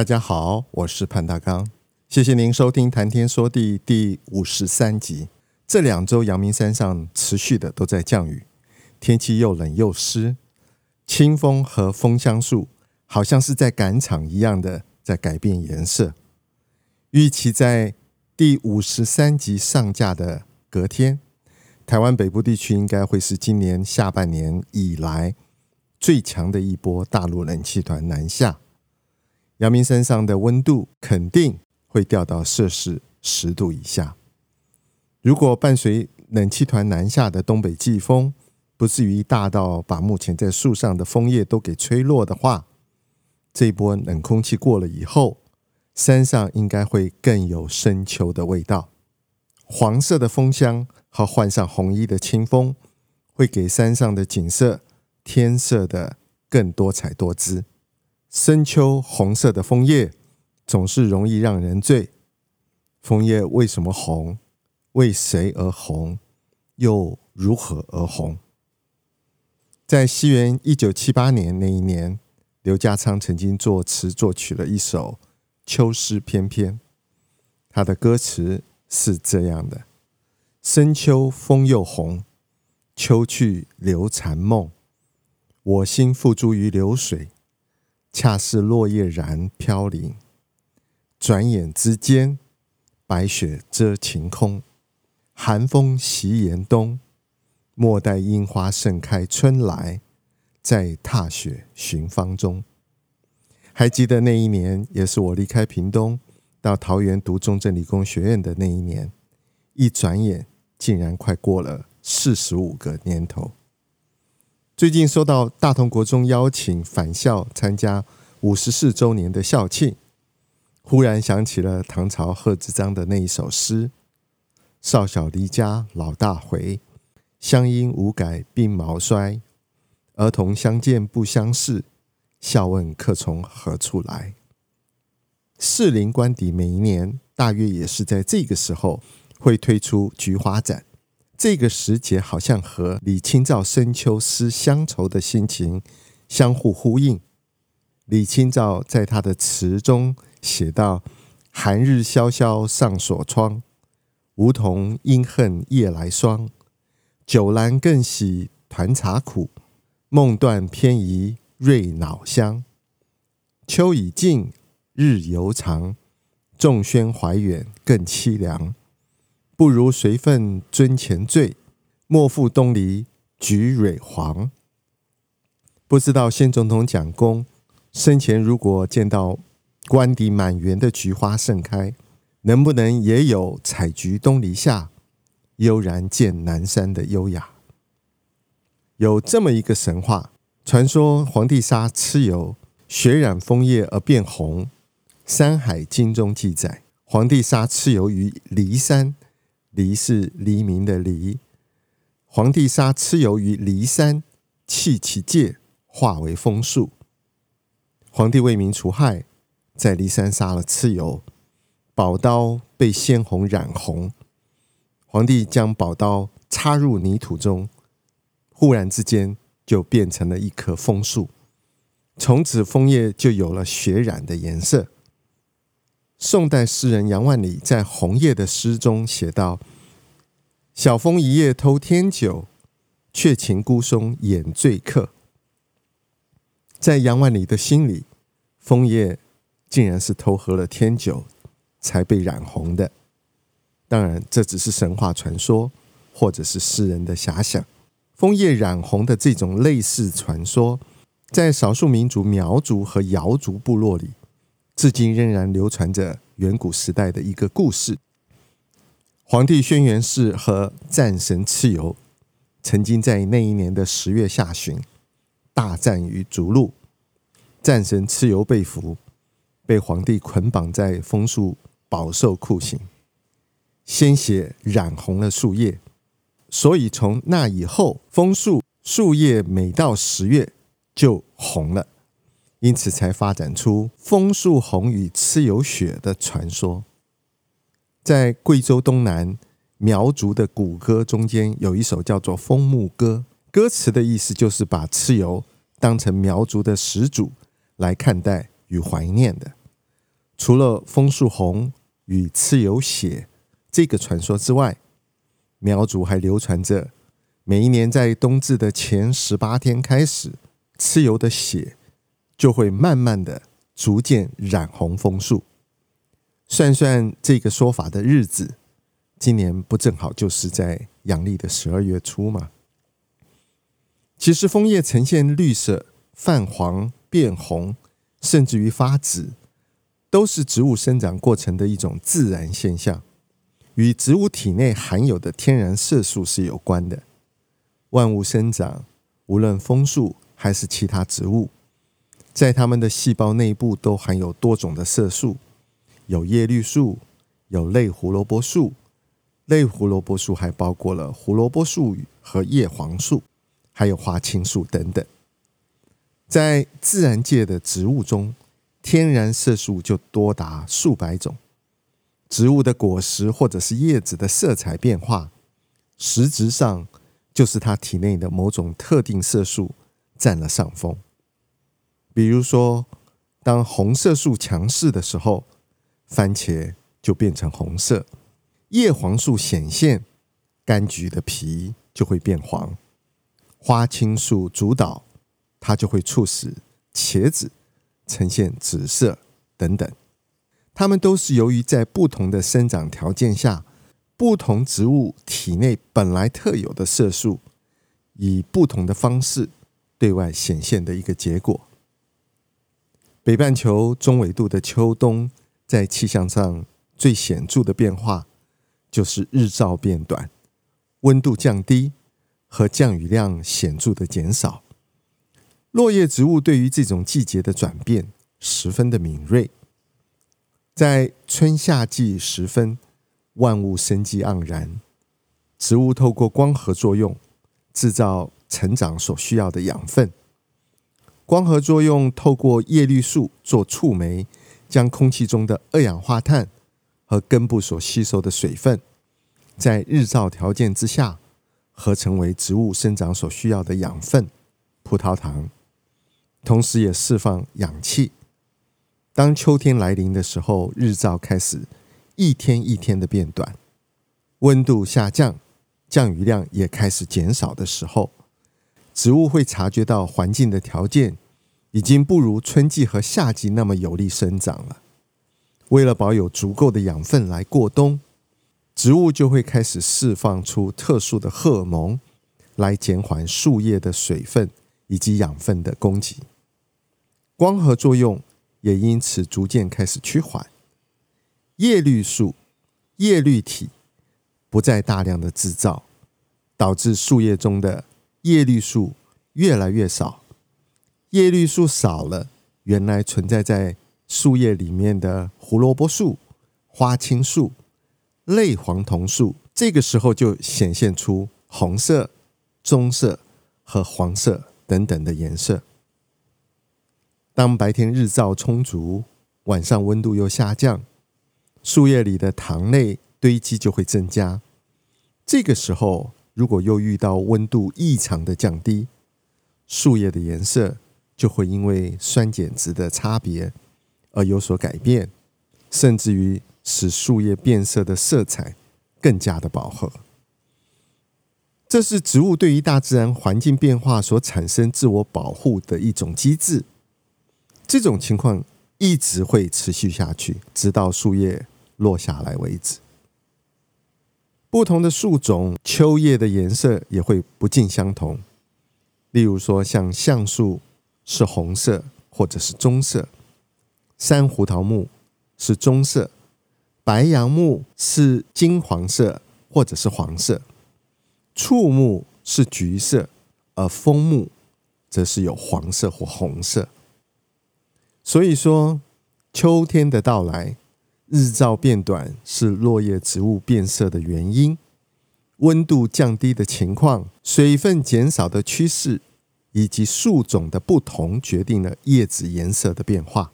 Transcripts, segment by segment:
大家好，我是潘大刚，谢谢您收听《谈天说地》第五十三集。这两周阳明山上持续的都在降雨，天气又冷又湿，清风和枫香树好像是在赶场一样的在改变颜色。预期在第五十三集上架的隔天，台湾北部地区应该会是今年下半年以来最强的一波大陆冷气团南下。阳明山上的温度肯定会掉到摄氏十度以下。如果伴随冷气团南下的东北季风不至于大到把目前在树上的枫叶都给吹落的话，这一波冷空气过了以后，山上应该会更有深秋的味道。黄色的枫香和换上红衣的清风，会给山上的景色添色的更多彩多姿。深秋红色的枫叶总是容易让人醉。枫叶为什么红？为谁而红？又如何而红？在西元一九七八年那一年，刘家昌曾经作词作曲了一首《秋诗翩翩》，他的歌词是这样的：深秋枫又红，秋去留残梦，我心付诸于流水。恰似落叶然飘零，转眼之间，白雪遮晴空，寒风袭严冬。莫待樱花盛开春来，再踏雪寻芳踪。还记得那一年，也是我离开屏东到桃园读中正理工学院的那一年。一转眼，竟然快过了四十五个年头。最近收到大同国中邀请返校参加五十四周年的校庆，忽然想起了唐朝贺知章的那一首诗：“少小离家老大回，乡音无改鬓毛衰。儿童相见不相识，笑问客从何处来。”士林官邸每一年大约也是在这个时候会推出菊花展。这个时节好像和李清照深秋思乡愁的心情相互呼应。李清照在他的词中写道：“寒日萧萧上锁窗，梧桐应恨夜来霜。酒阑更喜团茶苦，梦断偏遗瑞脑香。秋已尽，日犹长，众喧怀远更凄凉。”不如随份尊前醉，莫负东篱菊蕊黄。不知道先总统蒋公生前如果见到官邸满园的菊花盛开，能不能也有采菊东篱下，悠然见南山的优雅？有这么一个神话，传说黄帝沙蚩尤，血染枫叶而变红。《山海经》中记载，黄帝沙蚩尤于骊山。离是黎明的黎，黄帝沙蚩尤于骊山，弃其界，化为枫树。黄帝为民除害，在骊山杀了蚩尤，宝刀被鲜红染红。皇帝将宝刀插入泥土中，忽然之间就变成了一棵枫树，从此枫叶就有了血染的颜色。宋代诗人杨万里在《红叶》的诗中写道：“晓风一夜偷天酒，却请孤松掩醉客。”在杨万里的心里，枫叶竟然是偷喝了天酒才被染红的。当然，这只是神话传说，或者是诗人的遐想。枫叶染红的这种类似传说，在少数民族苗族和瑶族部落里。至今仍然流传着远古时代的一个故事：皇帝轩辕氏和战神蚩尤曾经在那一年的十月下旬，大战于逐鹿，战神蚩尤被俘，被皇帝捆绑在枫树，饱受酷刑，鲜血染红了树叶，所以从那以后，枫树树叶每到十月就红了，因此才发展出枫树红与蚩尤血的传说。在贵州东南苗族的古歌中间，有一首叫做《枫木歌》，歌词的意思就是把蚩尤当成苗族的始祖来看待与怀念的。除了枫树红与蚩尤血这个传说之外，苗族还流传着每一年在冬至的前十八天开始，蚩尤的血就会慢慢的逐渐染红枫树。算算这个说法的日子，今年不正好就是在阳历的十二月初吗？其实枫叶呈现绿色、泛黄、变红，甚至于发紫，都是植物生长过程的一种自然现象，与植物体内含有的天然色素是有关的。万物生长，无论枫树还是其他植物，在它们的细胞内部都含有多种的色素。有叶绿素，有类胡萝卜素，类胡萝卜素还包括了胡萝卜素和叶黄素，还有花青素等等。在自然界的植物中，天然色素就多达数百种。植物的果实或者是叶子的色彩变化，实质上就是它体内的某种特定色素占了上风。比如说，当红色素强势的时候，番茄就变成红色，叶黄素显现，柑橘的皮就会变黄，花青素主导，它就会促使茄子呈现紫色等等。它们都是由于在不同的生长条件下，不同植物体内本来特有的色素，以不同的方式对外显现的一个结果。北半球中纬度的秋冬。在气象上最显著的变化，就是日照变短、温度降低和降雨量显著的减少。落叶植物对于这种季节的转变十分的敏锐，在春夏季时分，万物生机盎然，植物透过光合作用制造成长所需要的养分。光合作用透过叶绿素做触媒。将空气中的二氧化碳和根部所吸收的水分，在日照条件之下，合成为植物生长所需要的养分——葡萄糖，同时也释放氧气。当秋天来临的时候，日照开始一天一天的变短，温度下降，降雨量也开始减少的时候，植物会察觉到环境的条件。已经不如春季和夏季那么有利生长了。为了保有足够的养分来过冬，植物就会开始释放出特殊的荷尔蒙，来减缓树叶的水分以及养分的供给。光合作用也因此逐渐开始趋缓。叶绿素、叶绿体不再大量的制造，导致树叶中的叶绿素越来越少。叶绿素少了，原来存在在树叶里面的胡萝卜素、花青素、类黄酮素，这个时候就显现出红色、棕色和黄色等等的颜色。当白天日照充足，晚上温度又下降，树叶里的糖类堆积就会增加。这个时候，如果又遇到温度异常的降低，树叶的颜色。就会因为酸碱值的差别而有所改变，甚至于使树叶变色的色彩更加的饱和。这是植物对于大自然环境变化所产生自我保护的一种机制。这种情况一直会持续下去，直到树叶落下来为止。不同的树种秋叶的颜色也会不尽相同。例如说，像橡树。是红色或者是棕色，山胡桃木是棕色，白杨木是金黄色或者是黄色，柴木是橘色，而枫木则是有黄色或红色。所以说，秋天的到来，日照变短是落叶植物变色的原因。温度降低的情况、水分减少的趋势，以及树种的不同，决定了叶子颜色的变化、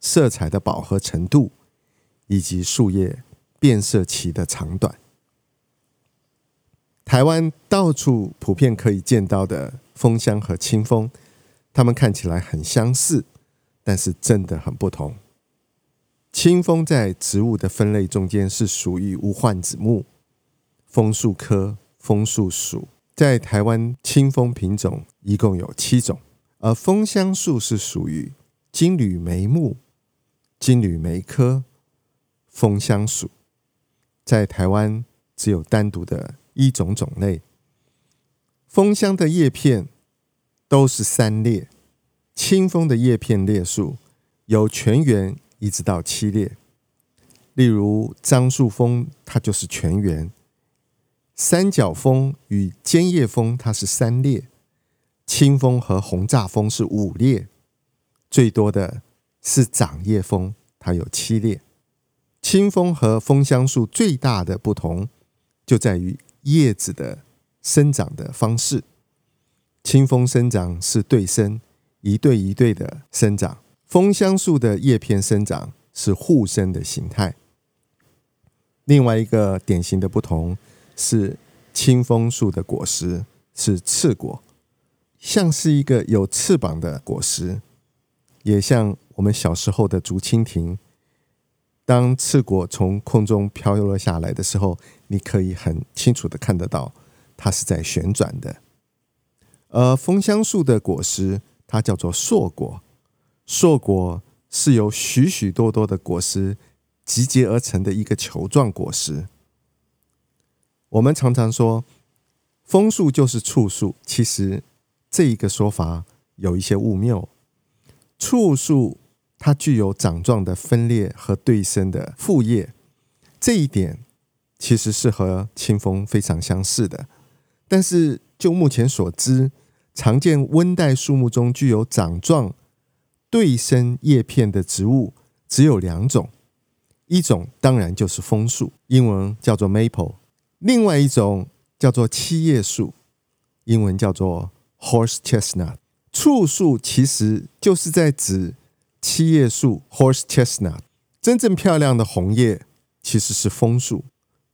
色彩的饱和程度，以及树叶变色期的长短。台湾到处普遍可以见到的枫香和清风，它们看起来很相似。但是真的很不同。清风在植物的分类中间是属于无患子目，枫树科枫树属。在台湾，清风品种一共有七种，而枫香树是属于金缕梅目，金缕梅科枫香属。在台湾只有单独的一种种类。枫香的叶片都是三裂。清风的叶片裂数由全圆一直到七列，例如樟树枫，它就是全员；三角枫与尖叶枫，它是三列；青枫和红炸枫是五列，最多的是掌叶枫，它有七列。清风和枫香树最大的不同就在于叶子的生长的方式，清风生长是对生。一对一对的生长，枫香树的叶片生长是互生的形态。另外一个典型的不同是，清风树的果实是刺果，像是一个有翅膀的果实，也像我们小时候的竹蜻蜓。当刺果从空中飘落下来的时候，你可以很清楚的看得到它是在旋转的。而枫香树的果实。它叫做硕果，硕果是由许许多多的果实集结而成的一个球状果实。我们常常说枫树就是簇树，其实这一个说法有一些误谬。簇树它具有掌状的分裂和对生的复叶，这一点其实是和清风非常相似的。但是就目前所知，常见温带树木中具有掌状对生叶片的植物只有两种，一种当然就是枫树，英文叫做 maple；另外一种叫做七叶树，英文叫做 horse chestnut。簇树其实就是在指七叶树 horse chestnut，真正漂亮的红叶其实是枫树，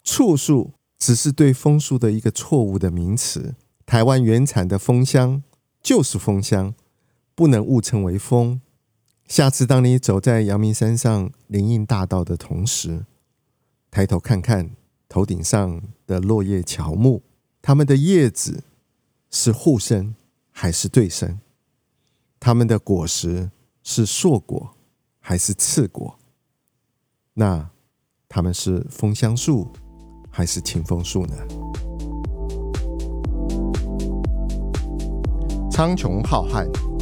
簇树只是对枫树的一个错误的名词。台湾原产的枫香就是枫香，不能误称为风。下次当你走在阳明山上林荫大道的同时，抬头看看头顶上的落叶乔木，它们的叶子是互生还是对生？它们的果实是硕果还是刺果？那它们是枫香树还是清风树呢？苍穹浩瀚，